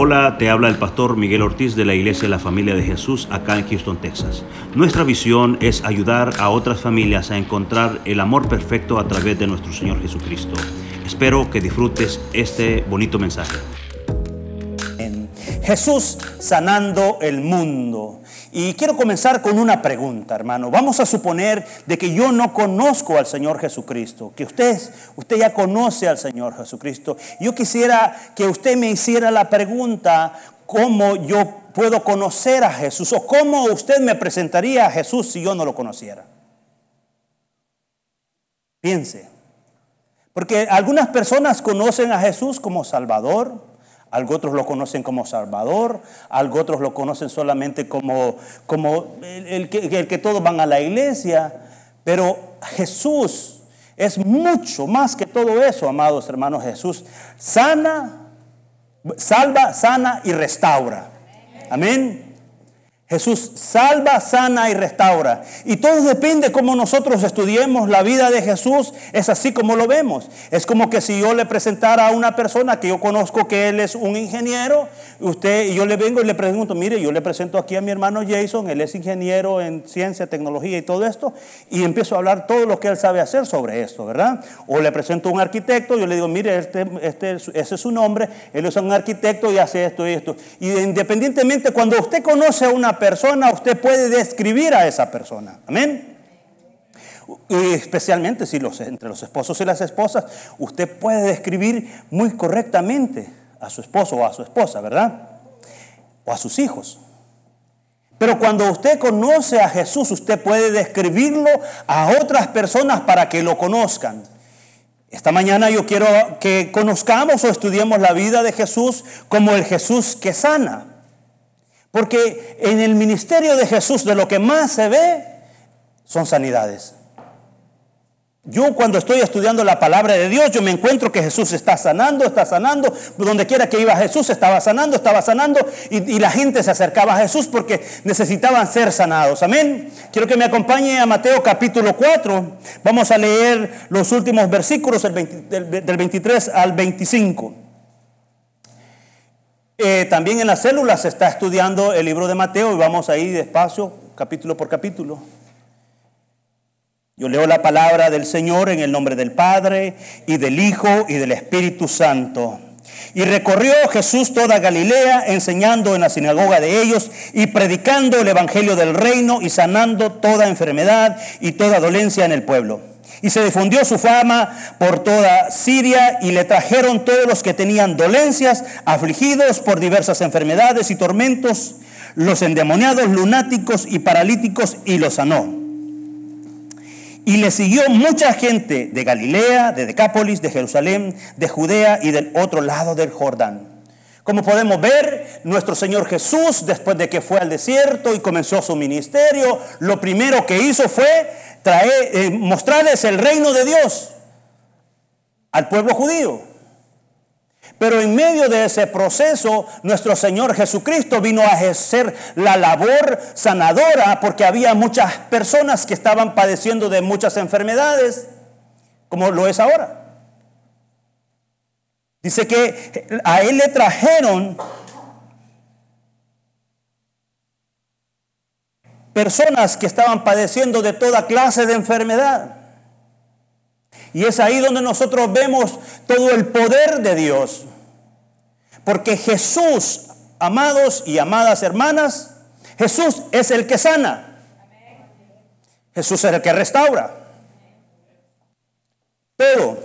Hola, te habla el pastor Miguel Ortiz de la Iglesia de la Familia de Jesús acá en Houston, Texas. Nuestra visión es ayudar a otras familias a encontrar el amor perfecto a través de nuestro Señor Jesucristo. Espero que disfrutes este bonito mensaje. Jesús sanando el mundo. Y quiero comenzar con una pregunta, hermano. Vamos a suponer de que yo no conozco al Señor Jesucristo, que usted, usted ya conoce al Señor Jesucristo. Yo quisiera que usted me hiciera la pregunta, ¿cómo yo puedo conocer a Jesús? ¿O cómo usted me presentaría a Jesús si yo no lo conociera? Piense. Porque algunas personas conocen a Jesús como Salvador, algo otros lo conocen como Salvador, algo otros lo conocen solamente como, como el, que, el que todos van a la iglesia. Pero Jesús es mucho más que todo eso, amados hermanos. Jesús sana, salva, sana y restaura. Amén. Jesús salva, sana y restaura. Y todo depende cómo nosotros estudiemos la vida de Jesús. Es así como lo vemos. Es como que si yo le presentara a una persona que yo conozco que él es un ingeniero, usted y yo le vengo y le pregunto, mire, yo le presento aquí a mi hermano Jason, él es ingeniero en ciencia, tecnología y todo esto, y empiezo a hablar todo lo que él sabe hacer sobre esto, ¿verdad? O le presento a un arquitecto, yo le digo, mire, este, este, ese es su nombre, él es un arquitecto y hace esto y esto. Y independientemente, cuando usted conoce a una persona, usted puede describir a esa persona. Amén. Y especialmente si los, entre los esposos y las esposas, usted puede describir muy correctamente a su esposo o a su esposa, ¿verdad? O a sus hijos. Pero cuando usted conoce a Jesús, usted puede describirlo a otras personas para que lo conozcan. Esta mañana yo quiero que conozcamos o estudiemos la vida de Jesús como el Jesús que sana. Porque en el ministerio de Jesús de lo que más se ve son sanidades. Yo cuando estoy estudiando la palabra de Dios, yo me encuentro que Jesús está sanando, está sanando. Donde quiera que iba Jesús, estaba sanando, estaba sanando. Y, la gente se acercaba a Jesús porque necesitaban ser sanados. Amén. Quiero que me acompañe a Mateo capítulo 4. Vamos a leer los últimos versículos del, del 23 al 25. Eh, también en las células se está estudiando el libro de Mateo y vamos ahí despacio, capítulo por capítulo. Yo leo la palabra del Señor en el nombre del Padre y del Hijo y del Espíritu Santo. Y recorrió Jesús toda Galilea, enseñando en la sinagoga de ellos y predicando el Evangelio del reino y sanando toda enfermedad y toda dolencia en el pueblo. Y se difundió su fama por toda Siria y le trajeron todos los que tenían dolencias, afligidos por diversas enfermedades y tormentos, los endemoniados, lunáticos y paralíticos, y los sanó. Y le siguió mucha gente de Galilea, de Decápolis, de Jerusalén, de Judea y del otro lado del Jordán. Como podemos ver, nuestro Señor Jesús, después de que fue al desierto y comenzó su ministerio, lo primero que hizo fue traer, eh, mostrarles el reino de Dios al pueblo judío. Pero en medio de ese proceso, nuestro Señor Jesucristo vino a ejercer la labor sanadora porque había muchas personas que estaban padeciendo de muchas enfermedades, como lo es ahora. Dice que a Él le trajeron personas que estaban padeciendo de toda clase de enfermedad. Y es ahí donde nosotros vemos todo el poder de Dios. Porque Jesús, amados y amadas hermanas, Jesús es el que sana. Jesús es el que restaura. Pero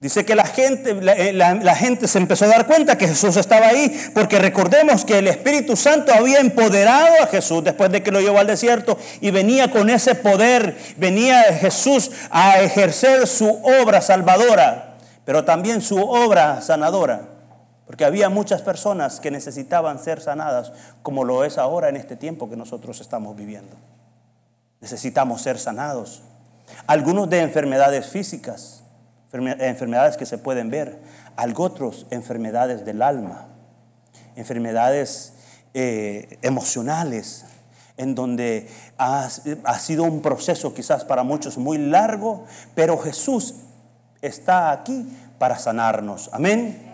Dice que la gente, eh, la, gente se empezó a dar cuenta que Jesús estaba ahí, porque recordemos que el Espíritu Santo había empoderado a Jesús después de que lo llevó al desierto y venía con ese poder, venía Jesús a ejercer su obra salvadora, pero también su obra sanadora, porque había muchas personas que necesitaban ser sanadas, como lo es ahora en este tiempo que nosotros estamos viviendo. Necesitamos ser sanados, algunos de enfermedades físicas enfermedades que se pueden ver, algo otros enfermedades del alma, enfermedades eh, emocionales, en donde ha, ha sido un proceso quizás para muchos muy largo, pero Jesús está aquí para sanarnos. Amén.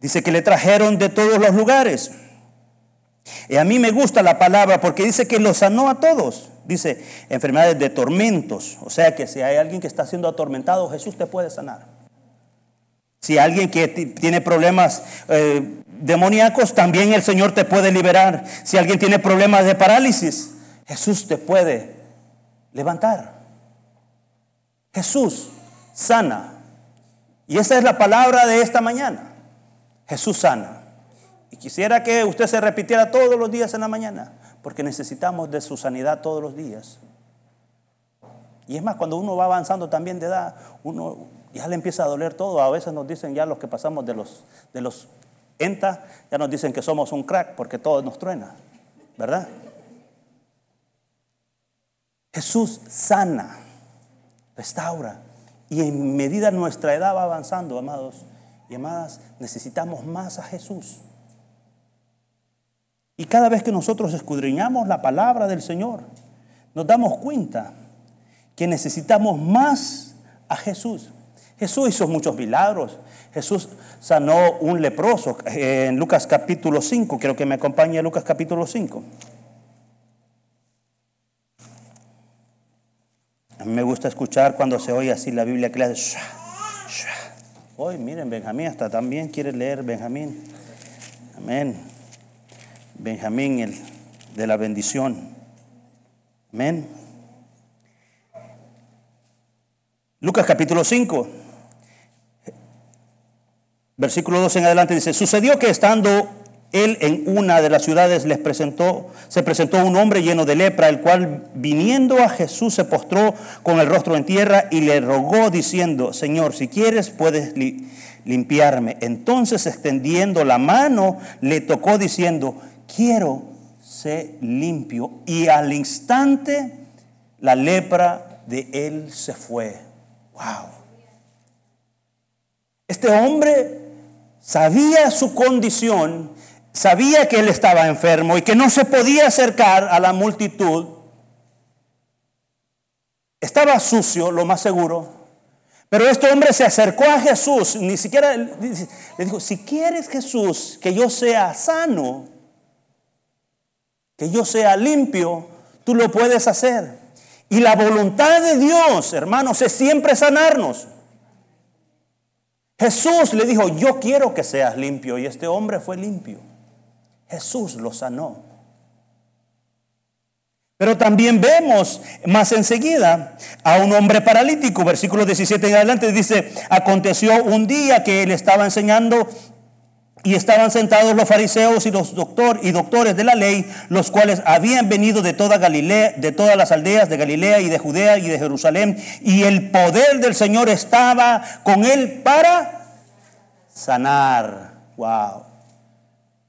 Dice que le trajeron de todos los lugares. Y a mí me gusta la palabra porque dice que lo sanó a todos. Dice enfermedades de tormentos. O sea que si hay alguien que está siendo atormentado, Jesús te puede sanar. Si alguien que tiene problemas eh, demoníacos, también el Señor te puede liberar. Si alguien tiene problemas de parálisis, Jesús te puede levantar. Jesús sana. Y esa es la palabra de esta mañana. Jesús sana. Y quisiera que usted se repitiera todos los días en la mañana, porque necesitamos de su sanidad todos los días. Y es más, cuando uno va avanzando también de edad, uno ya le empieza a doler todo. A veces nos dicen ya los que pasamos de los, de los ENTA, ya nos dicen que somos un crack porque todo nos truena, ¿verdad? Jesús sana, restaura. Y en medida nuestra edad va avanzando, amados y amadas, necesitamos más a Jesús. Y cada vez que nosotros escudriñamos la palabra del Señor, nos damos cuenta que necesitamos más a Jesús. Jesús hizo muchos milagros. Jesús sanó un leproso en Lucas capítulo 5. Quiero que me acompañe Lucas capítulo 5. A mí me gusta escuchar cuando se oye así la Biblia que le hace... Hoy, miren, Benjamín hasta también quiere leer Benjamín. Amén. Benjamín, el de la bendición. Amén. Lucas capítulo 5, versículo 2 en adelante dice, sucedió que estando él en una de las ciudades les presentó, se presentó un hombre lleno de lepra, el cual viniendo a Jesús se postró con el rostro en tierra y le rogó diciendo, Señor, si quieres puedes limpiarme. Entonces extendiendo la mano le tocó diciendo, quiero ser limpio. Y al instante la lepra de él se fue. Wow. Este hombre sabía su condición, sabía que él estaba enfermo y que no se podía acercar a la multitud. Estaba sucio, lo más seguro. Pero este hombre se acercó a Jesús, ni siquiera le dijo, si quieres Jesús que yo sea sano, que yo sea limpio, tú lo puedes hacer. Y la voluntad de Dios, hermanos, es siempre sanarnos. Jesús le dijo, yo quiero que seas limpio. Y este hombre fue limpio. Jesús lo sanó. Pero también vemos más enseguida a un hombre paralítico, versículo 17 en adelante, dice, aconteció un día que él estaba enseñando y estaban sentados los fariseos y los doctor, y doctores de la ley, los cuales habían venido de toda Galilea, de todas las aldeas de Galilea y de Judea y de Jerusalén, y el poder del Señor estaba con él para sanar. Wow.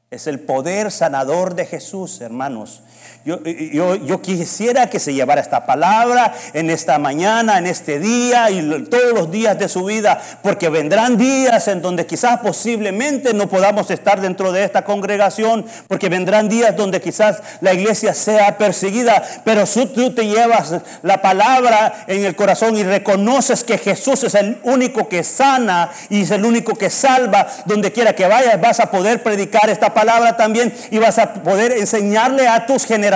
Es el poder sanador de Jesús, hermanos. Yo, yo, quisiera que se llevara esta palabra en esta mañana, en este día y todos los días de su vida, porque vendrán días en donde quizás posiblemente no podamos estar dentro de esta congregación, porque vendrán días donde quizás la iglesia sea perseguida, pero si tú te llevas la palabra en el corazón y reconoces que Jesús es el único que sana y es el único que salva, donde quiera que vayas vas a poder predicar esta palabra también y vas a poder enseñarle a tus generaciones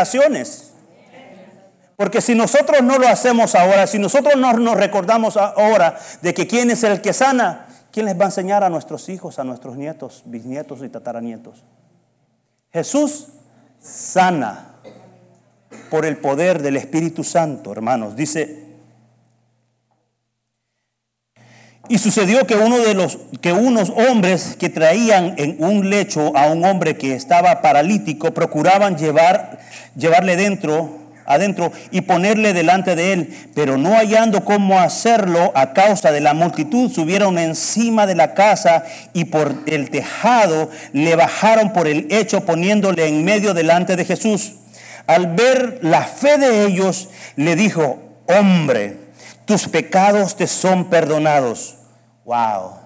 porque si nosotros no lo hacemos ahora, si nosotros no nos recordamos ahora de que quién es el que sana, ¿quién les va a enseñar a nuestros hijos, a nuestros nietos, bisnietos y tataranietos? Jesús sana por el poder del Espíritu Santo, hermanos. Dice Y sucedió que uno de los que unos hombres que traían en un lecho a un hombre que estaba paralítico procuraban llevar llevarle dentro adentro y ponerle delante de él, pero no hallando cómo hacerlo a causa de la multitud, subieron encima de la casa y por el tejado le bajaron por el hecho poniéndole en medio delante de Jesús. Al ver la fe de ellos, le dijo, hombre, tus pecados te son perdonados. Wow.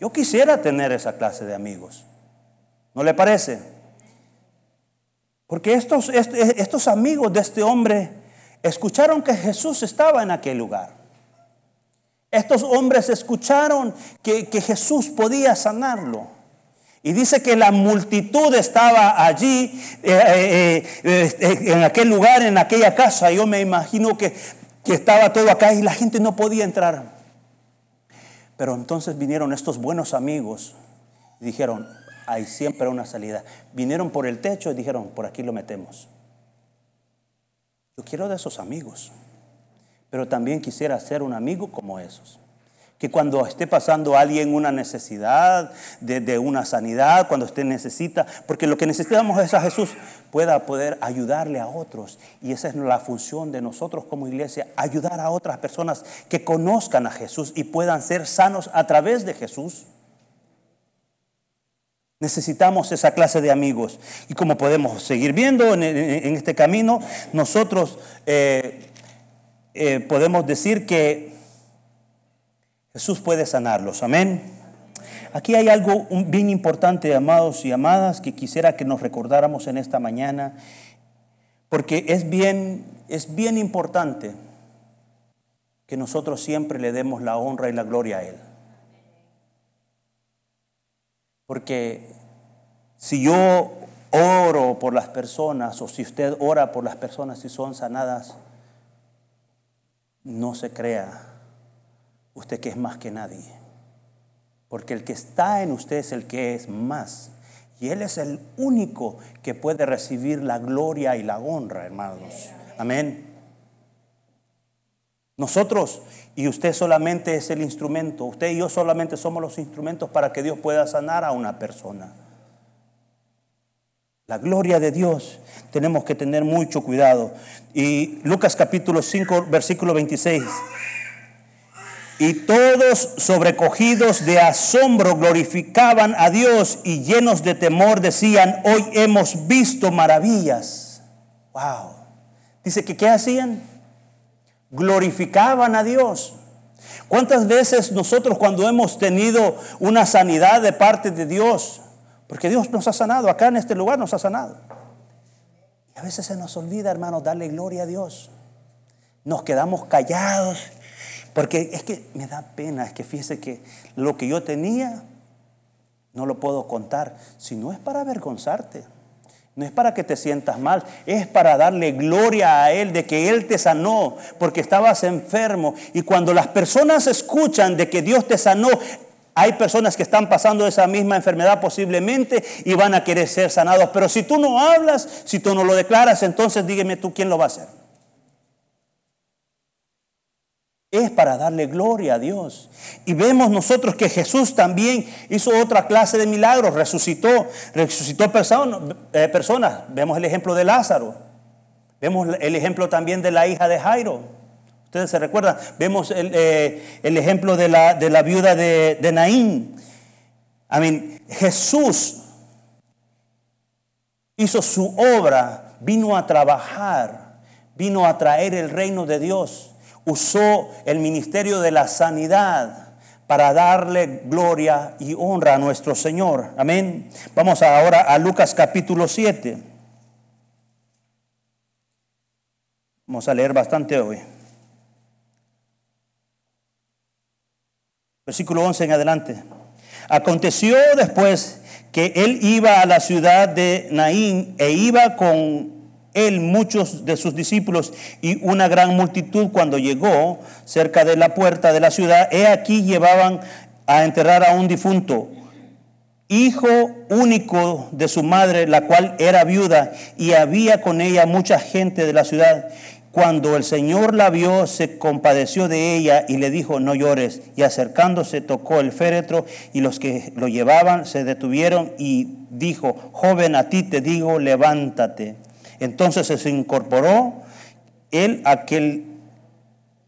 Yo quisiera tener esa clase de amigos. ¿No le parece? Porque estos, estos amigos de este hombre escucharon que Jesús estaba en aquel lugar. Estos hombres escucharon que, que Jesús podía sanarlo. Y dice que la multitud estaba allí, eh, eh, eh, en aquel lugar, en aquella casa. Yo me imagino que, que estaba todo acá y la gente no podía entrar. Pero entonces vinieron estos buenos amigos y dijeron, hay siempre una salida. Vinieron por el techo y dijeron, por aquí lo metemos. Yo quiero de esos amigos, pero también quisiera ser un amigo como esos que cuando esté pasando alguien una necesidad de, una sanidad, cuando usted necesita, porque lo que necesitamos es a Jesús, pueda poder ayudarle a otros. Y esa es la función de nosotros como iglesia, ayudar a otras personas que conozcan a Jesús y puedan ser sanos a través de Jesús. Necesitamos esa clase de amigos. Y como podemos seguir viendo en, este camino, nosotros eh, eh, podemos decir que Jesús puede sanarlos. Amén. Aquí hay algo bien importante, amados y amadas, que quisiera que nos recordáramos en esta mañana, porque es bien, es bien importante que nosotros siempre le demos la honra y la gloria a Él. Porque si yo oro por las personas o si usted ora por las personas y son sanadas, no se crea usted que es más que nadie. Porque el que está en usted es el que es más. Y Él es el único que puede recibir la gloria y la honra, hermanos. Amén. Nosotros y usted solamente es el instrumento. Usted y yo solamente somos los instrumentos para que Dios pueda sanar a una persona. La gloria de Dios. Tenemos que tener mucho cuidado. Y Lucas capítulo 5, versículo 26. Y todos sobrecogidos de asombro glorificaban a Dios y llenos de temor decían, hoy hemos visto maravillas. Wow. Dice que ¿qué hacían? Glorificaban a Dios. ¿Cuántas veces nosotros cuando hemos tenido una sanidad de parte de Dios, porque Dios nos ha sanado, acá en este lugar nos ha sanado. Y a veces se nos olvida, hermanos, darle gloria a Dios. Nos quedamos callados porque es que me da pena, es que fíjese que lo que yo tenía no lo puedo contar, si no es para avergonzarte. No es para que te sientas mal, es para darle gloria a Él de que Él te sanó porque estabas enfermo. Y cuando las personas escuchan de que Dios te sanó, hay personas que están pasando esa misma enfermedad posiblemente y van a querer ser sanados. Pero si tú no hablas, si tú no lo declaras, entonces dígame tú quién lo va a hacer. Es para darle gloria a Dios. Y vemos nosotros que Jesús también hizo otra clase de milagros, resucitó, resucitó eh, personas. Vemos el ejemplo de Lázaro, vemos el ejemplo también de la hija de Jairo. Ustedes se recuerdan, vemos el, eh, ejemplo de la, de la, viuda de, Naín. I Jesús hizo su obra, vino a trabajar, vino a traer el reino de Dios usó el ministerio de la sanidad para darle gloria y honra a nuestro Señor. Amén. Vamos ahora a Lucas capítulo 7. Vamos a leer bastante hoy. Versículo 11 en adelante. Aconteció después que él iba a la ciudad de Naín e iba con él muchos de sus discípulos y una gran multitud cuando llegó cerca de la puerta de la ciudad, he aquí llevaban a enterrar a un difunto, hijo único de su madre, la cual era viuda, y había con ella mucha gente de la ciudad. Cuando el Señor la vio, se compadeció de ella y le dijo, no llores. Y acercándose tocó el féretro y los que lo llevaban se detuvieron y dijo, joven, a ti te digo, levántate. Entonces se incorporó él, aquel,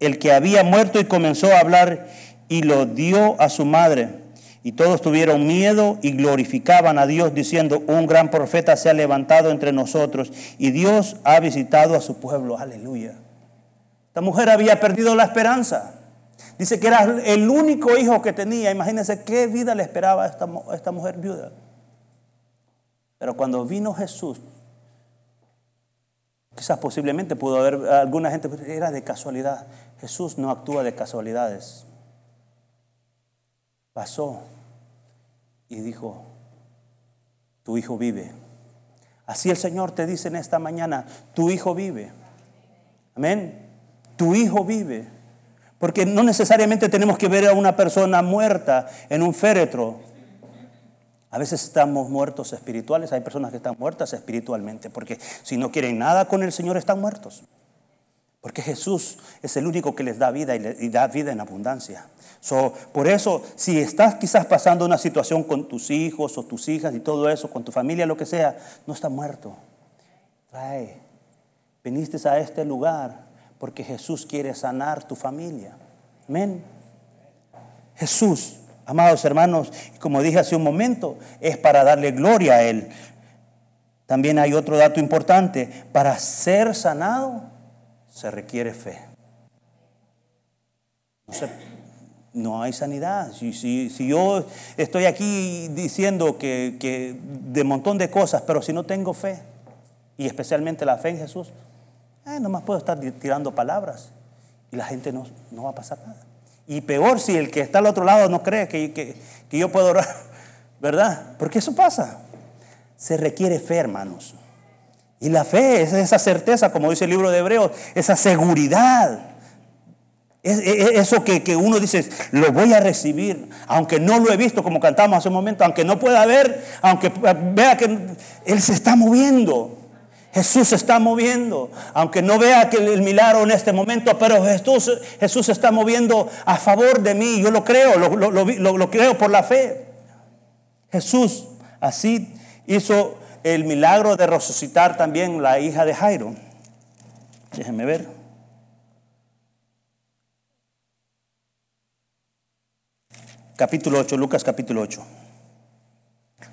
el que había muerto, y comenzó a hablar y lo dio a su madre. Y todos tuvieron miedo y glorificaban a Dios diciendo, un gran profeta se ha levantado entre nosotros y Dios ha visitado a su pueblo. Aleluya. Esta mujer había perdido la esperanza. Dice que era el único hijo que tenía. Imagínense qué vida le esperaba esta, a esta mujer viuda. Pero cuando vino Jesús, Quizás posiblemente pudo haber alguna gente, pero era de casualidad. Jesús no actúa de casualidades. Pasó y dijo, tu hijo vive. Así el Señor te dice en esta mañana, tu hijo vive. Amén. Tu hijo vive. Porque no necesariamente tenemos que ver a una persona muerta en un féretro. A veces estamos muertos espirituales, hay personas que están muertas espiritualmente, porque si no quieren nada con el Señor están muertos. Porque Jesús es el único que les da vida y, da vida en abundancia. por eso, si estás quizás pasando una situación con tus hijos o tus hijas y todo eso, con tu familia, lo que sea, no está muerto. Trae, viniste a este lugar porque Jesús quiere sanar tu familia. Amén. Jesús, amados hermanos, como dije hace un momento, es para darle gloria a Él. También hay otro dato importante. Para ser sanado se requiere fe. No, hay sanidad. Si, yo estoy aquí diciendo que, que de montón de cosas, pero si no tengo fe, y especialmente la fe en Jesús, eh, nomás puedo estar tirando palabras y la gente no, no, va a pasar nada. Y peor si el que está al otro lado no cree que, que, yo puedo orar, ¿verdad? Porque eso pasa. Se requiere fe, hermanos. Y la fe es esa certeza, como dice el libro de Hebreos, esa seguridad. Es, eso que, que, uno dice, lo voy a recibir, aunque no lo he visto como cantamos hace un momento, aunque no pueda ver, aunque vea que Él se está moviendo. Jesús se está moviendo, aunque no vea que el milagro en este momento, pero Jesús, Jesús se está moviendo a favor de mí. Yo lo creo, lo, lo, creo por la fe. Jesús así hizo el milagro de resucitar también la hija de Jairo. Déjenme ver. Capítulo 8, Lucas capítulo 8.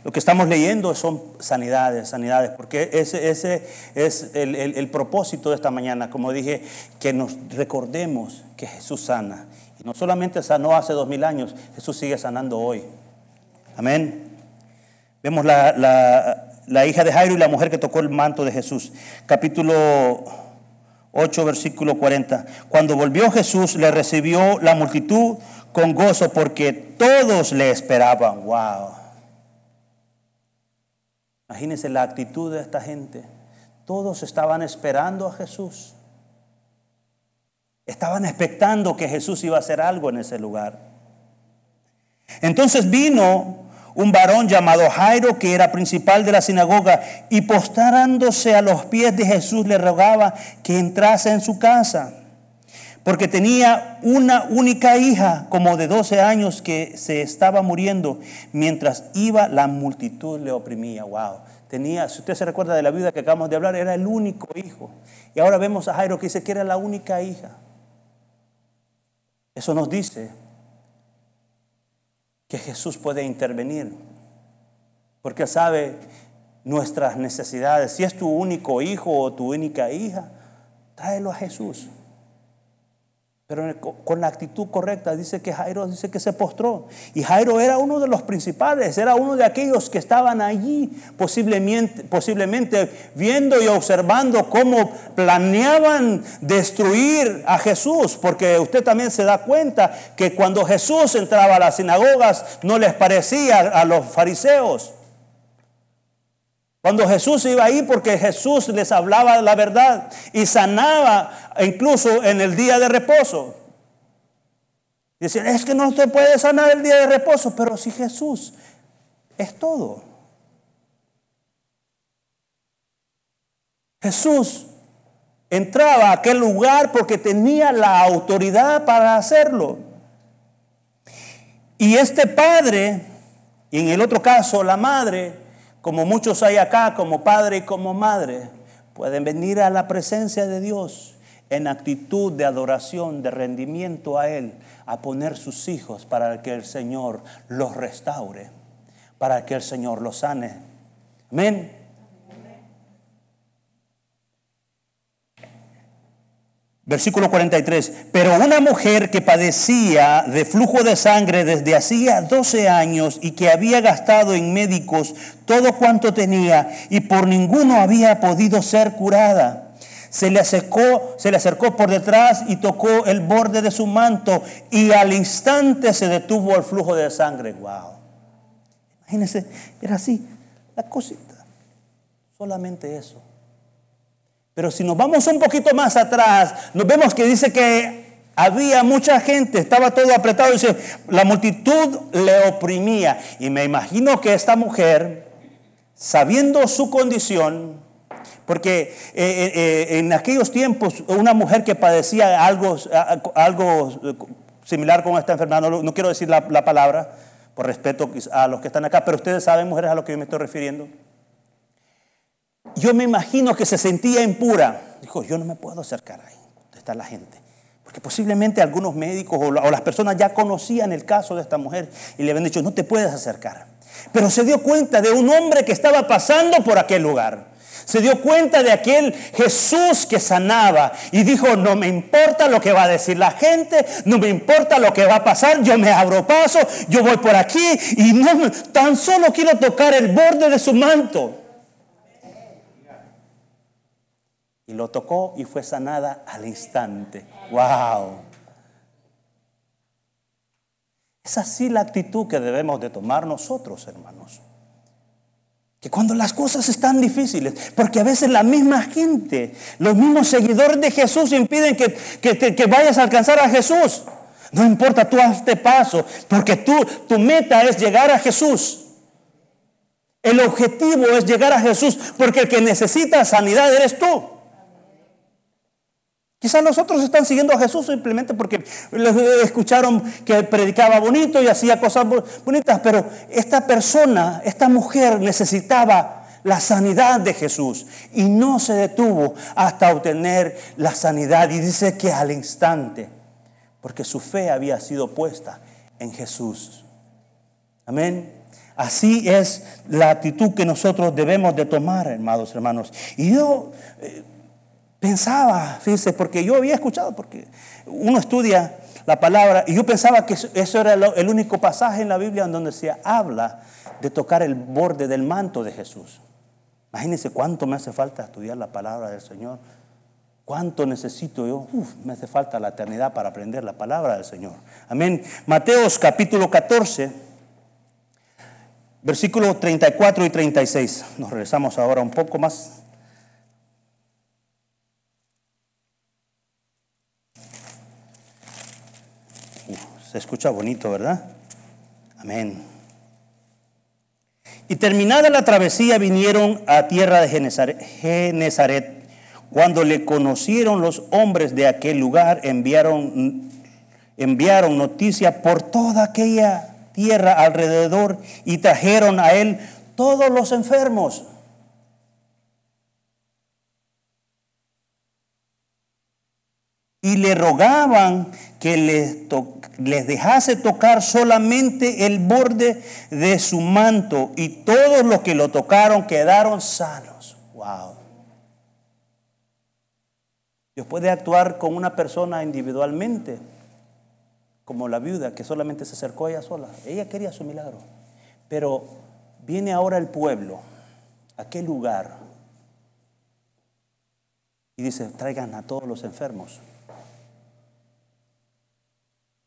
Lo que estamos leyendo son sanidades, sanidades, porque ese, ese es el, propósito de esta mañana, como dije, que nos recordemos que Jesús sana. Y no solamente sanó hace dos mil años, Jesús sigue sanando hoy. Amén. Vemos la, la hija de Jairo y la mujer que tocó el manto de Jesús. Capítulo 8, versículo 40. Cuando volvió Jesús, le recibió la multitud con gozo porque todos le esperaban. Wow. Imagínense la actitud de esta gente. Todos estaban esperando a Jesús. Estaban expectando que Jesús iba a hacer algo en ese lugar. Entonces vino un varón llamado Jairo, que era principal de la sinagoga, y postrándose a los pies de Jesús le rogaba que entrase en su casa, porque tenía una única hija, como de 12 años, que se estaba muriendo, mientras iba la multitud le oprimía. Wow. Tenía, si usted se recuerda de la vida que acabamos de hablar, era el único hijo. Y ahora vemos a Jairo que dice que era la única hija. Eso nos dice que Jesús puede intervenir, porque sabe nuestras necesidades. Si es tu único hijo o tu única hija, tráelo a Jesús. Pero con la actitud correcta, dice que Jairo dice que se postró. Y Jairo era uno de los principales, era uno de aquellos que estaban allí, posiblemente, posiblemente viendo y observando cómo planeaban destruir a Jesús. Porque usted también se da cuenta que cuando Jesús entraba a las sinagogas no les parecía a los fariseos. Cuando Jesús iba ahí porque Jesús les hablaba la verdad y sanaba incluso en el día de reposo. Decían, es que no se puede sanar el día de reposo, pero si Jesús es todo. Jesús entraba a aquel lugar porque tenía la autoridad para hacerlo. Y este padre, y en el otro caso la madre, como muchos hay acá, como padre y como madre, pueden venir a la presencia de Dios en actitud de adoración, de rendimiento a Él, a poner sus hijos para que el Señor los restaure, para que el Señor los sane. Amén. Versículo 43. Pero una mujer que padecía de flujo de sangre desde hacía 12 años y que había gastado en médicos todo cuanto tenía y por ninguno había podido ser curada. Se le acercó, se le acercó por detrás y tocó el borde de su manto y al instante se detuvo el flujo de sangre. Wow. Imagínense, era así. La cosita. Solamente eso. Pero si nos vamos un poquito más atrás, nos vemos que dice que había mucha gente, estaba todo apretado, dice, la multitud le oprimía. Y me imagino que esta mujer, sabiendo su condición, porque eh, eh, eh, en aquellos tiempos una mujer que padecía algo, algo similar con esta enfermedad, no, quiero decir la, la, palabra por respeto a los que están acá, pero ustedes saben, mujeres, a lo que yo me estoy refiriendo. Yo me imagino que se sentía impura. Dijo, yo no me puedo acercar ahí, donde está la gente. Porque posiblemente algunos médicos o, las personas ya conocían el caso de esta mujer y le habían dicho, no te puedes acercar. Pero se dio cuenta de un hombre que estaba pasando por aquel lugar. Se dio cuenta de aquel Jesús que sanaba y dijo, no me importa lo que va a decir la gente, no me importa lo que va a pasar, yo me abro paso, yo voy por aquí y no, tan solo quiero tocar el borde de su manto. Y lo tocó y fue sanada al instante. ¡Wow! Es así la actitud que debemos de tomar nosotros, hermanos. Que cuando las cosas están difíciles, porque a veces la misma gente, los mismos seguidores de Jesús impiden que, que, vayas a alcanzar a Jesús. No importa, tú hazte paso, porque tú, tu meta es llegar a Jesús. El objetivo es llegar a Jesús, porque el que necesita sanidad eres tú. Quizás los otros están siguiendo a Jesús simplemente porque escucharon que predicaba bonito y hacía cosas bonitas, pero esta persona, esta mujer necesitaba la sanidad de Jesús y no se detuvo hasta obtener la sanidad y dice que al instante, porque su fe había sido puesta en Jesús. Amén. Así es la actitud que nosotros debemos de tomar, hermanos, hermanos. Y yo eh, Pensaba, fíjense, porque yo había escuchado, porque uno estudia la palabra y yo pensaba que eso era el único pasaje en la Biblia en donde se habla de tocar el borde del manto de Jesús. Imagínense cuánto me hace falta estudiar la palabra del Señor. ¿Cuánto necesito yo? Uf, me hace falta la eternidad para aprender la palabra del Señor. Amén. Mateos capítulo 14, versículos 34 y 36. Nos regresamos ahora un poco más Se escucha bonito, ¿verdad? Amén. Y terminada la travesía vinieron a tierra de Genezaret. Cuando le conocieron los hombres de aquel lugar, enviaron, enviaron noticia por toda aquella tierra alrededor y trajeron a él todos los enfermos. Y le rogaban que les, les dejase tocar solamente el borde de su manto y todos los que lo tocaron quedaron sanos. Wow. Dios puede actuar con una persona individualmente, como la viuda que solamente se acercó a ella sola. Ella quería su milagro. Pero viene ahora el pueblo, a qué lugar, y dice, traigan a todos los enfermos.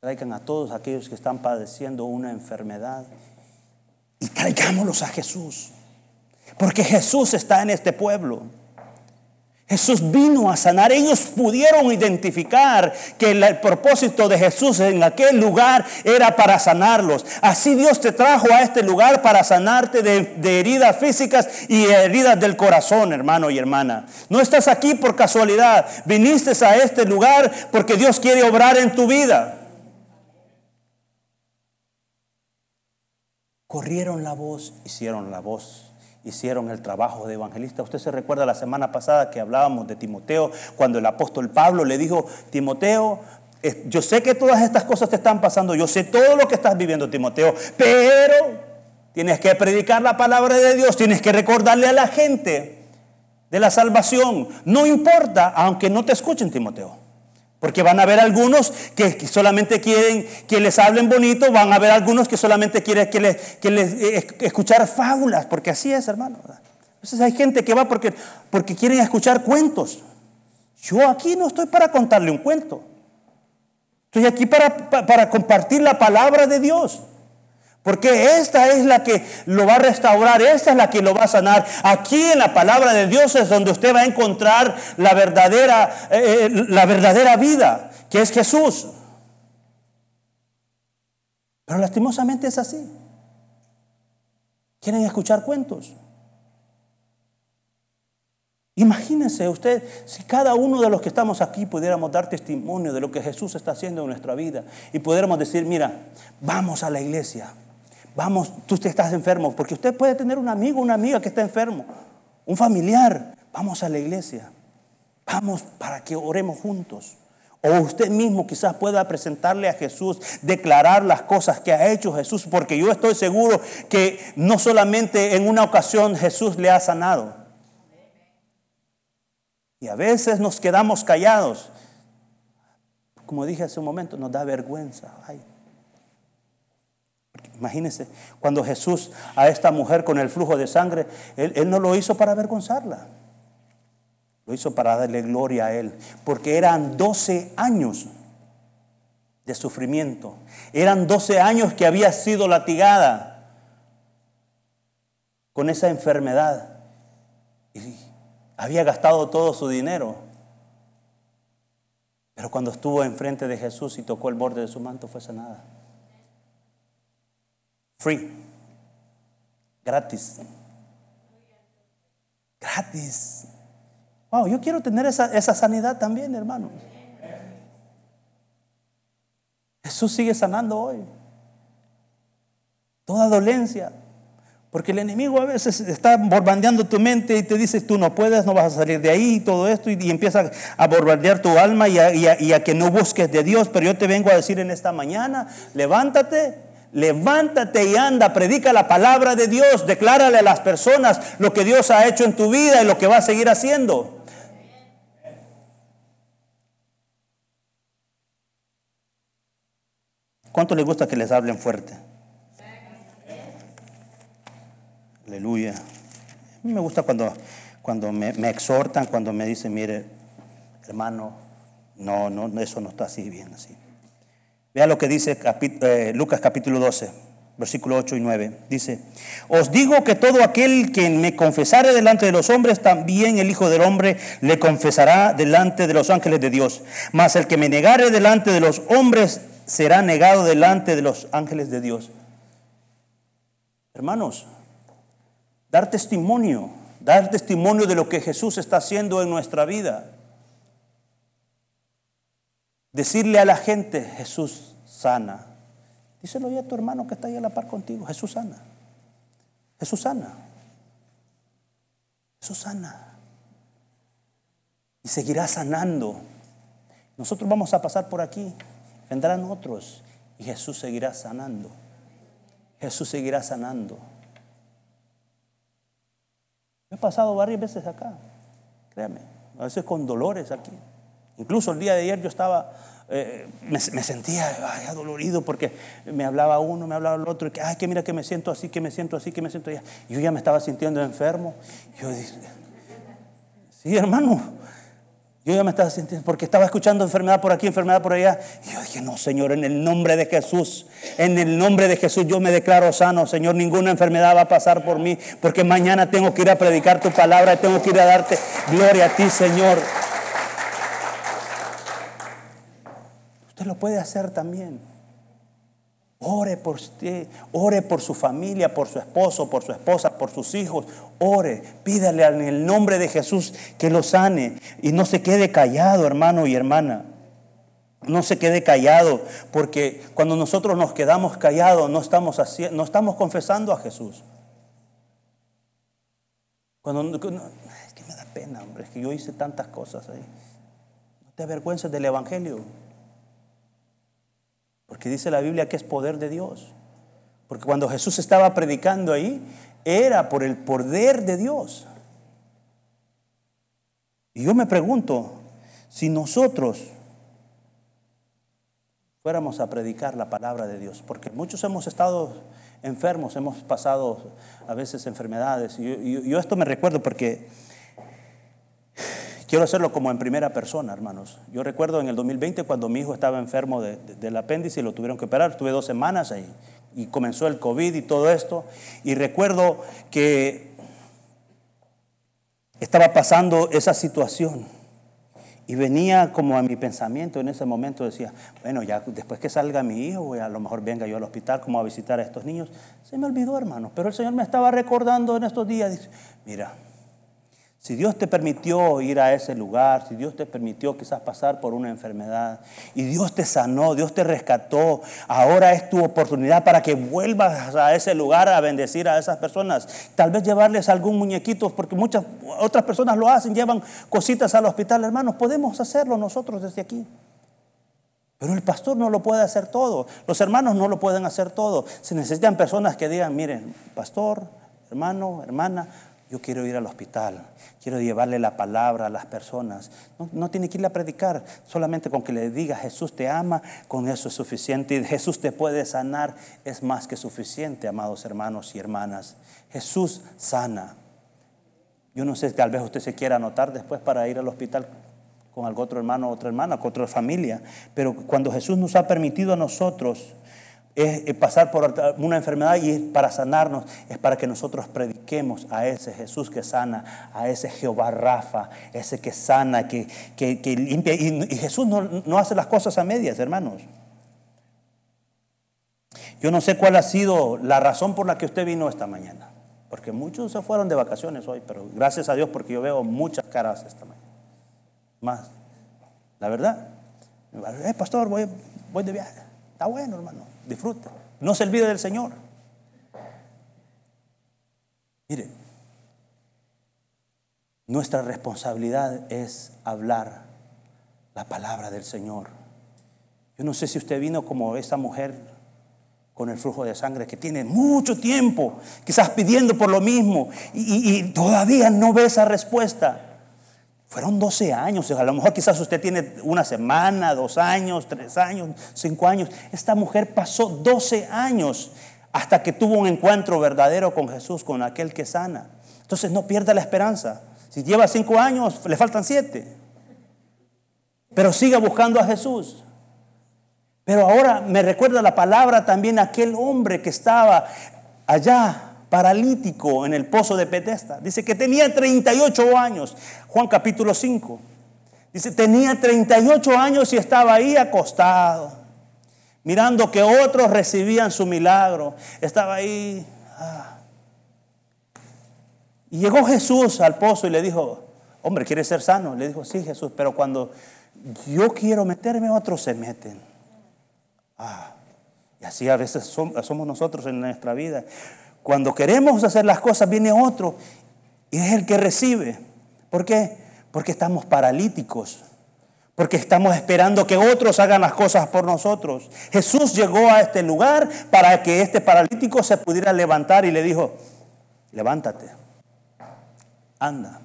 Traigan a todos aquellos que están padeciendo una enfermedad y traigámoslos a Jesús. Porque Jesús está en este pueblo. Jesús vino a sanar. Ellos pudieron identificar que el propósito de Jesús en aquel lugar era para sanarlos. Así Dios te trajo a este lugar para sanarte de, de, heridas físicas y heridas del corazón, hermano y hermana. No estás aquí por casualidad. Viniste a este lugar porque Dios quiere obrar en tu vida. Corrieron la voz, hicieron la voz, hicieron el trabajo de evangelista. Usted se recuerda la semana pasada que hablábamos de Timoteo, cuando el apóstol Pablo le dijo, Timoteo, yo sé que todas estas cosas te están pasando, yo sé todo lo que estás viviendo, Timoteo, pero tienes que predicar la palabra de Dios, tienes que recordarle a la gente de la salvación. No importa, aunque no te escuchen, Timoteo. Porque van a haber algunos que solamente quieren que les hablen bonito, van a haber algunos que solamente quieren que les, que les eh, escuchar fábulas, porque así es, hermano. Entonces hay gente que va porque, porque quieren escuchar cuentos. Yo aquí no estoy para contarle un cuento. Estoy aquí para, para compartir la palabra de Dios. Porque esta es la que lo va a restaurar, esta es la que lo va a sanar. Aquí en la palabra de Dios es donde usted va a encontrar la verdadera, eh, eh, la verdadera vida, que es Jesús. Pero lastimosamente es así. ¿Quieren escuchar cuentos? Imagínense usted si cada uno de los que estamos aquí pudiéramos dar testimonio de lo que Jesús está haciendo en nuestra vida y pudiéramos decir, mira, vamos a la iglesia, vamos, tú estás enfermo, porque usted puede tener un amigo, una amiga que está enfermo, un familiar, vamos a la iglesia, vamos para que oremos juntos. O usted mismo quizás pueda presentarle a Jesús, declarar las cosas que ha hecho Jesús, porque yo estoy seguro que no solamente en una ocasión Jesús le ha sanado, y a veces nos quedamos callados. Como dije hace un momento, nos da vergüenza. Imagínense, cuando Jesús a esta mujer con el flujo de sangre, él, él no lo hizo para avergonzarla. Lo hizo para darle gloria a Él. Porque eran 12 años de sufrimiento. Eran 12 años que había sido latigada con esa enfermedad. Y había gastado todo su dinero. Pero cuando estuvo enfrente de Jesús y tocó el borde de su manto fue sanada. Free. Gratis. Gratis. Wow, yo quiero tener esa, esa sanidad también, hermano. Jesús sigue sanando hoy. Toda dolencia, porque el enemigo a veces está bombardeando tu mente y te dice, tú no puedes, no vas a salir de ahí y todo esto, y, empieza a bombardear tu alma y a, que no busques de Dios. Pero yo te vengo a decir en esta mañana, levántate, levántate y anda, predica la palabra de Dios, declárale a las personas lo que Dios ha hecho en tu vida y lo que va a seguir haciendo. ¿Cuánto les gusta que les hablen fuerte? Aleluya. A mí me gusta cuando, cuando me, exhortan, cuando me dicen, mire, hermano, no, no, eso no está así bien así. Vea lo que dice eh, Lucas capítulo 12, versículo 8 y 9. Dice, os digo que todo aquel que me confesare delante de los hombres, también el Hijo del Hombre le confesará delante de los ángeles de Dios. Mas el que me negare delante de los hombres, será negado delante de los ángeles de Dios. Hermanos, dar testimonio, dar testimonio de lo que Jesús está haciendo en nuestra vida. Decirle a la gente, Jesús sana. Díselo ya a tu hermano que está ahí a la par contigo, Jesús sana. Jesús sana. Jesús sana. Y seguirá sanando. Nosotros vamos a pasar por aquí, vendrán otros y Jesús seguirá sanando. Jesús seguirá sanando. He pasado varias veces acá, créame, a veces con dolores aquí. Incluso el día de ayer yo estaba, eh, me, sentía ay, adolorido porque me hablaba uno, me hablaba el otro, y que, ay, que mira que me siento así, que me siento así, que me siento allá. Yo ya me estaba sintiendo enfermo. Yo dije, sí, hermano, yo ya me estaba sintiendo, porque estaba escuchando enfermedad por aquí, enfermedad por allá. Y yo dije, no, Señor, en el nombre de Jesús, en el nombre de Jesús yo me declaro sano, Señor, ninguna enfermedad va a pasar por mí, porque mañana tengo que ir a predicar tu palabra, tengo que ir a darte gloria a ti, Señor. Puede hacer también. Ore por usted, ore por su familia, por su esposo, por su esposa, por sus hijos. Ore, pídale en el nombre de Jesús que lo sane y no se quede callado, hermano y hermana. No se quede callado, porque cuando nosotros nos quedamos callados no estamos, haciendo, no estamos confesando a Jesús. Cuando, es que me da pena, hombre, es que yo hice tantas cosas ahí. No te avergüences del Evangelio. Porque dice la Biblia que es poder de Dios. Porque cuando Jesús estaba predicando ahí, era por el poder de Dios. Y yo me pregunto, si nosotros fuéramos a predicar la palabra de Dios, porque muchos hemos estado enfermos, hemos pasado a veces enfermedades. Y yo, esto me recuerdo porque Quiero hacerlo como en primera persona, hermanos. Yo recuerdo en el 2020 cuando mi hijo estaba enfermo del apéndice y lo tuvieron que operar. Tuve dos semanas ahí y comenzó el COVID y todo esto. Y recuerdo que estaba pasando esa situación. Y venía como a mi pensamiento en ese momento, decía, bueno, ya después que salga mi hijo, a lo mejor venga yo al hospital como a visitar a estos niños. Se me olvidó, hermano, pero el Señor me estaba recordando en estos días, mira, si Dios te permitió ir a ese lugar, si Dios te permitió quizás pasar por una enfermedad y Dios te sanó, Dios te rescató, ahora es tu oportunidad para que vuelvas a ese lugar a bendecir a esas personas. Tal vez llevarles algún muñequito, porque muchas otras personas lo hacen, llevan cositas al hospital, hermanos, podemos hacerlo nosotros desde aquí. Pero el pastor no lo puede hacer todo, los hermanos no lo pueden hacer todo. Se necesitan personas que digan, miren, pastor, hermano, hermana, yo quiero ir al hospital, quiero llevarle la palabra a las personas. No, tiene que ir a predicar, solamente con que le diga Jesús te ama, con eso es suficiente. Y Jesús te puede sanar, es más que suficiente, amados hermanos y hermanas. Jesús sana. Yo no sé, tal vez usted se quiera anotar después para ir al hospital con algún otro hermano, otra hermana, con otra familia. Pero cuando Jesús nos ha permitido a nosotros es pasar por una enfermedad y para sanarnos, es para que nosotros prediquemos a ese Jesús que sana, a ese Jehová Rafa, ese que sana, que, limpia. Y, Jesús no, no hace las cosas a medias, hermanos. Yo no sé cuál ha sido la razón por la que usted vino esta mañana, porque muchos se fueron de vacaciones hoy, pero gracias a Dios porque yo veo muchas caras esta mañana. Más, la verdad. Eh, pastor, voy, voy de viaje. Está bueno, hermano disfruta. No se olvide del Señor. Mire, nuestra responsabilidad es hablar la palabra del Señor. Yo no sé si usted vino como esa mujer con el flujo de sangre que tiene mucho tiempo, quizás pidiendo por lo mismo y, y todavía no ve esa respuesta. Fueron 12 años, a lo mejor quizás usted tiene una semana, dos años, tres años, cinco años. Esta mujer pasó 12 años hasta que tuvo un encuentro verdadero con Jesús, con aquel que sana. Entonces no pierda la esperanza. Si lleva cinco años, le faltan siete. Pero siga buscando a Jesús. Pero ahora me recuerda la palabra también aquel hombre que estaba allá paralítico en el pozo de Petesta. Dice que tenía 38 años. Juan capítulo 5. Dice, tenía 38 años y estaba ahí acostado, mirando que otros recibían su milagro. Estaba ahí. Ah. Y llegó Jesús al pozo y le dijo, hombre, ¿quieres ser sano? Le dijo, sí, Jesús, pero cuando yo quiero meterme, otros se meten. Ah. Y así a veces somos nosotros en nuestra vida. Cuando queremos hacer las cosas, viene otro y es el que recibe. ¿Por qué? Porque estamos paralíticos. Porque estamos esperando que otros hagan las cosas por nosotros. Jesús llegó a este lugar para que este paralítico se pudiera levantar y le dijo, levántate, anda.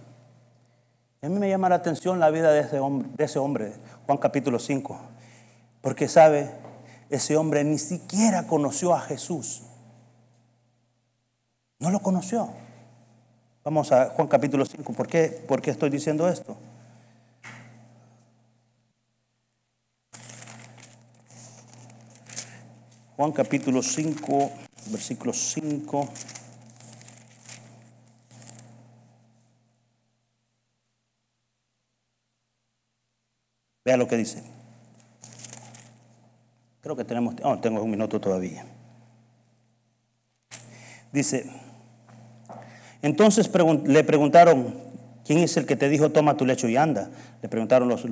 a mí me llama la atención la vida de ese hombre, de ese hombre Juan capítulo 5, porque sabe, ese hombre ni siquiera conoció a Jesús. No lo conoció. Vamos a Juan capítulo 5. ¿Por qué, ¿Por qué estoy diciendo esto? Juan capítulo 5, versículo 5. Vea lo que dice. Creo que tenemos, oh, tengo un minuto todavía. Dice, entonces le preguntaron, ¿quién es el que te dijo toma tu lecho y anda? Le preguntaron los,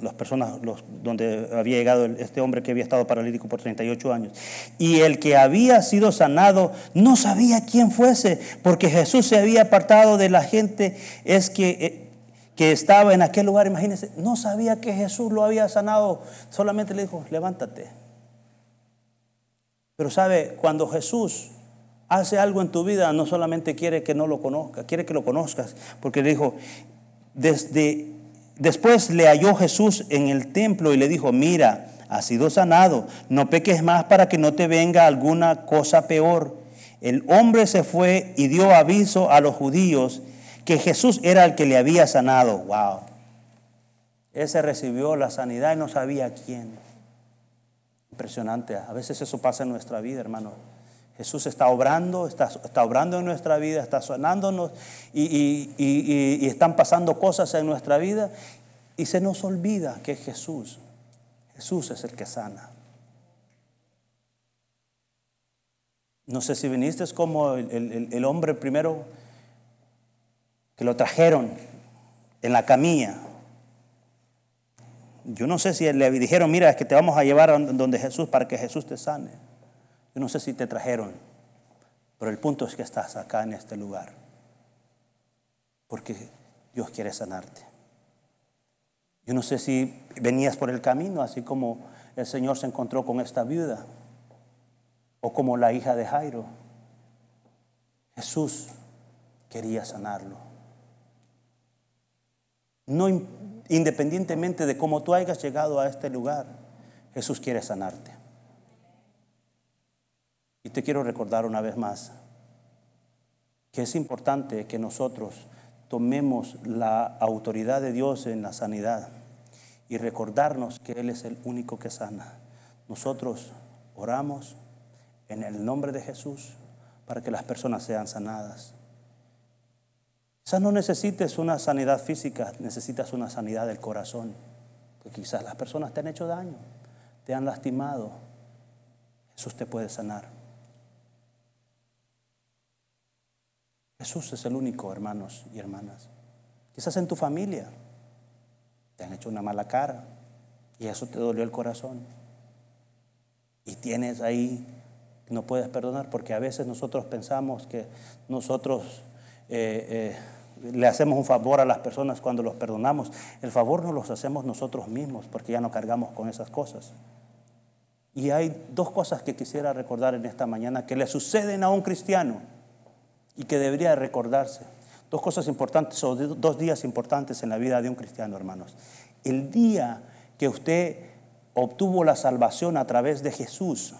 las personas los, donde había llegado este hombre que había estado paralítico por 38 años. Y el que había sido sanado no sabía quién fuese, porque Jesús se había apartado de la gente, es que, eh, que estaba en aquel lugar, imagínense, no sabía que Jesús lo había sanado, solamente le dijo, levántate. Pero sabe, cuando Jesús hace algo en tu vida, no solamente quiere que no lo conozcas, quiere que lo conozcas, porque le dijo, desde, después le halló Jesús en el templo y le dijo, mira, has sido sanado, no peques más para que no te venga alguna cosa peor. El hombre se fue y dio aviso a los judíos que Jesús era el que le había sanado. Wow. Ese recibió la sanidad y no sabía quién. Impresionante. A veces eso pasa en nuestra vida, hermano. Jesús está obrando, está, está obrando en nuestra vida, está sonándonos y, y, y, están pasando cosas en nuestra vida y se nos olvida que es Jesús. Jesús es el que sana. No sé si viniste como el, el, el hombre primero que lo trajeron en la camilla. Yo no sé si le dijeron, mira, es que te vamos a llevar donde Jesús para que Jesús te sane. Yo no sé si te trajeron, pero el punto es que estás acá en este lugar. Porque Dios quiere sanarte. Yo no sé si venías por el camino, así como el Señor se encontró con esta viuda, o como la hija de Jairo. Jesús quería sanarlo. No independientemente de cómo tú hayas llegado a este lugar, Jesús quiere sanarte. Y te quiero recordar una vez más que es importante que nosotros tomemos la autoridad de Dios en la sanidad y recordarnos que Él es el único que sana. Nosotros oramos en el nombre de Jesús para que las personas sean sanadas. Quizás no necesites una sanidad física, necesitas una sanidad del corazón. Porque quizás las personas te han hecho daño, te han lastimado. Jesús te puede sanar. Jesús es el único, hermanos y hermanas. Quizás en tu familia te han hecho una mala cara y eso te dolió el corazón. Y tienes ahí, no puedes perdonar porque a veces nosotros pensamos que nosotros eh, eh, le hacemos un favor a las personas cuando los perdonamos. El favor no los hacemos nosotros mismos porque ya no cargamos con esas cosas. Y hay dos cosas que quisiera recordar en esta mañana que le suceden a un cristiano y que debería recordarse. Dos cosas importantes o dos días importantes en la vida de un cristiano, hermanos. El día que usted obtuvo la salvación a través de Jesús,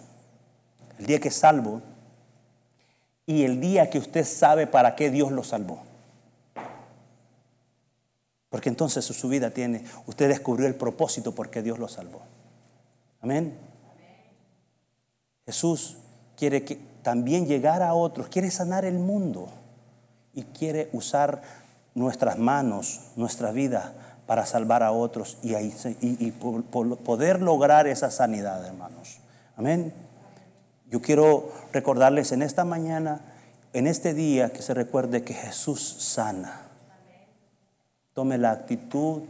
el día que es salvo, y el día que usted sabe para qué Dios lo salvó. Porque entonces su vida tiene, usted descubrió el propósito por qué Dios lo salvó. Amén. Jesús quiere que también llegar a otros, quiere sanar el mundo y quiere usar nuestras manos, nuestra vida para salvar a otros y, y, poder lograr esa sanidad, hermanos. Amén. Yo quiero recordarles en esta mañana, en este día, que se recuerde que Jesús sana. Tome la actitud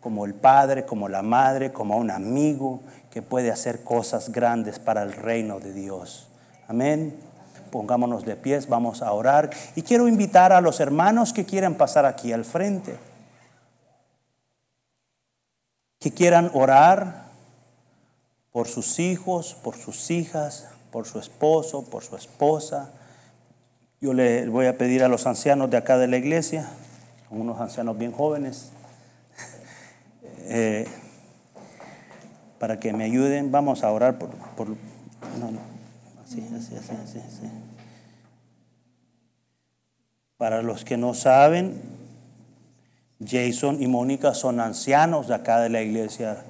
como el padre, como la madre, como un amigo que puede hacer cosas grandes para el reino de Dios. Amén. Pongámonos de pies, vamos a orar. Y quiero invitar a los hermanos que quieran pasar aquí al frente, que quieran orar por sus hijos, por sus hijas, por su esposo, por su esposa. Yo le voy a pedir a los ancianos de acá de la iglesia, unos ancianos bien jóvenes, eh, para que me ayuden. Vamos a orar por... por Así, así, así, así, así. Para los que no saben, Jason y Mónica son ancianos de acá de la iglesia.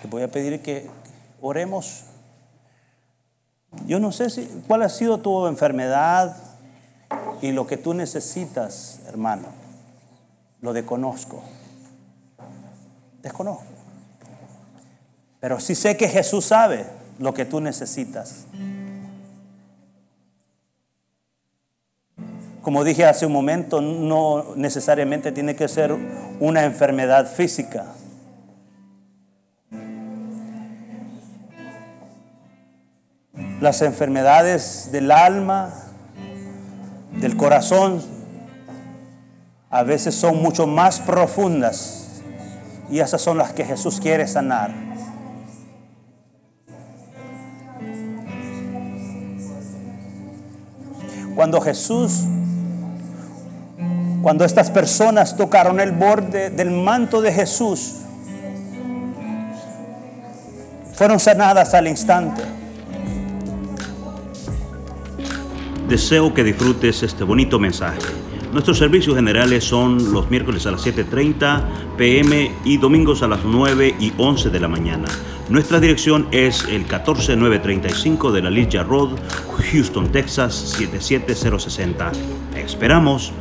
Te voy a pedir que oremos. Yo no sé si, cuál ha sido tu enfermedad y lo que tú necesitas, hermano. Lo desconozco. Desconozco. Pero sí sé que Jesús sabe lo que tú necesitas. Como dije hace un momento, no necesariamente tiene que ser una enfermedad física. Las enfermedades del alma, del corazón, a veces son mucho más profundas y esas son las que Jesús quiere sanar. Cuando Jesús, cuando estas personas tocaron el borde del manto de Jesús, fueron sanadas al instante. Deseo que disfrutes este bonito mensaje. Nuestros servicios generales son los miércoles a las 7.30 pm y domingos a las 9 y 11 de la mañana. Nuestra dirección es el 14935 de la Ligia Road, Houston, Texas 77060. Esperamos.